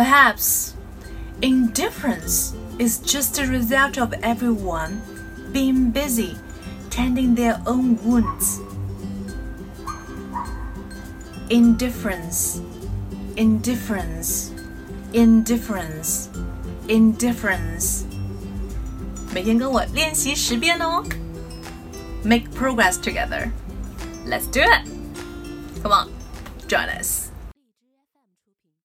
Perhaps indifference is just a result of everyone being busy tending their own wounds. Indifference, indifference, indifference, indifference. 每天跟我练习十遍哦。Make progress together. Let's do it. Come on, join us.